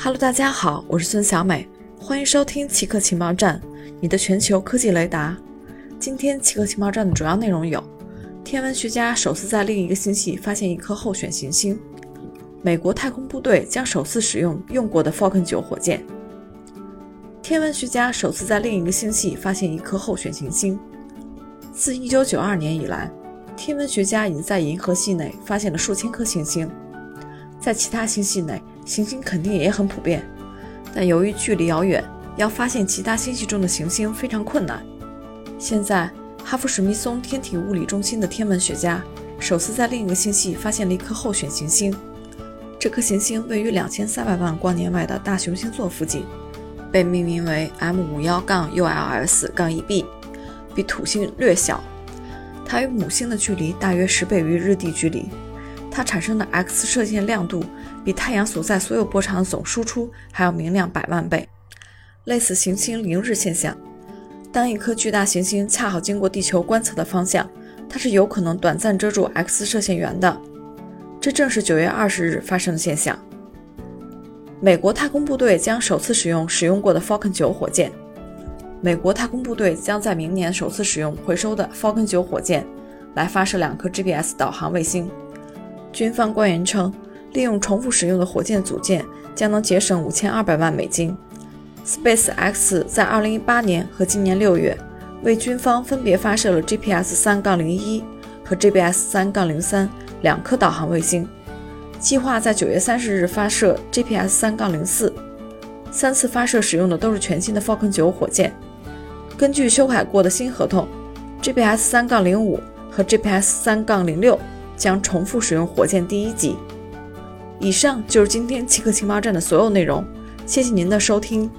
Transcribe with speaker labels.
Speaker 1: Hello，大家好，我是孙小美，欢迎收听奇客情报站，你的全球科技雷达。今天奇客情报站的主要内容有：天文学家首次在另一个星系发现一颗候选行星；美国太空部队将首次使用用过的 Falcon 9火箭；天文学家首次在另一个星系发现一颗候选行星。自1992年以来，天文学家已经在银河系内发现了数千颗行星。在其他星系内，行星肯定也很普遍，但由于距离遥远，要发现其他星系中的行星非常困难。现在，哈佛史密松天体物理中心的天文学家首次在另一个星系发现了一颗候选行星。这颗行星位于两千三百万光年外的大熊星座附近，被命名为 M51-ULS-1b，比土星略小。它与母星的距离大约十倍于日地距离。它产生的 X 射线亮度比太阳所在所有波长的总输出还要明亮百万倍，类似行星凌日现象。当一颗巨大行星恰好经过地球观测的方向，它是有可能短暂遮住 X 射线源的。这正是九月二十日发生的现象。美国太空部队将首次使用使用过的 Falcon 9火箭。美国太空部队将在明年首次使用回收的 Falcon 9火箭来发射两颗 GPS 导航卫星。军方官员称，利用重复使用的火箭组件将能节省五千二百万美金。SpaceX 在二零一八年和今年六月为军方分别发射了 GPS 三杠零一和 GPS 三杠零三两颗导航卫星，计划在九月三十日发射 GPS 三杠零四。三次发射使用的都是全新的 Falcon 9火箭。根据修改过的新合同，GPS 三杠零五和 GPS 三杠零六。将重复使用火箭第一级。以上就是今天七克情报站的所有内容，谢谢您的收听。